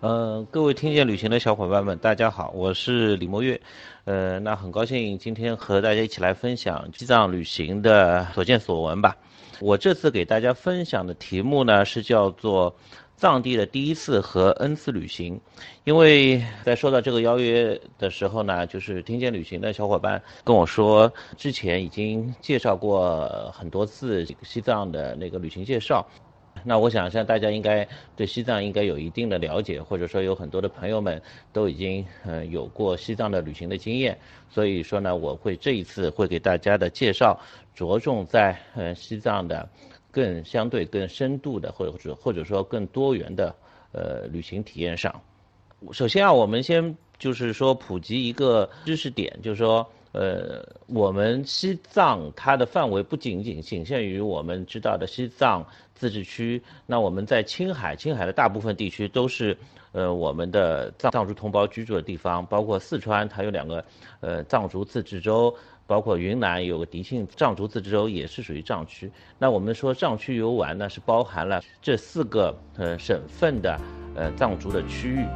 呃，各位听见旅行的小伙伴们，大家好，我是李墨月。呃，那很高兴今天和大家一起来分享西藏旅行的所见所闻吧。我这次给大家分享的题目呢是叫做藏地的第一次和 N 次旅行。因为在收到这个邀约的时候呢，就是听见旅行的小伙伴跟我说，之前已经介绍过很多次西藏的那个旅行介绍。那我想，像大家应该对西藏应该有一定的了解，或者说有很多的朋友们都已经呃有过西藏的旅行的经验，所以说呢，我会这一次会给大家的介绍着重在呃西藏的更相对更深度的，或者或者说更多元的呃旅行体验上。首先啊，我们先就是说普及一个知识点，就是说。呃，我们西藏它的范围不仅仅仅限于我们知道的西藏自治区，那我们在青海，青海的大部分地区都是呃我们的藏藏族同胞居住的地方，包括四川，它有两个呃藏族自治州，包括云南有个迪庆藏族自治州，也是属于藏区。那我们说藏区游玩呢，是包含了这四个呃省份的呃藏族的区域。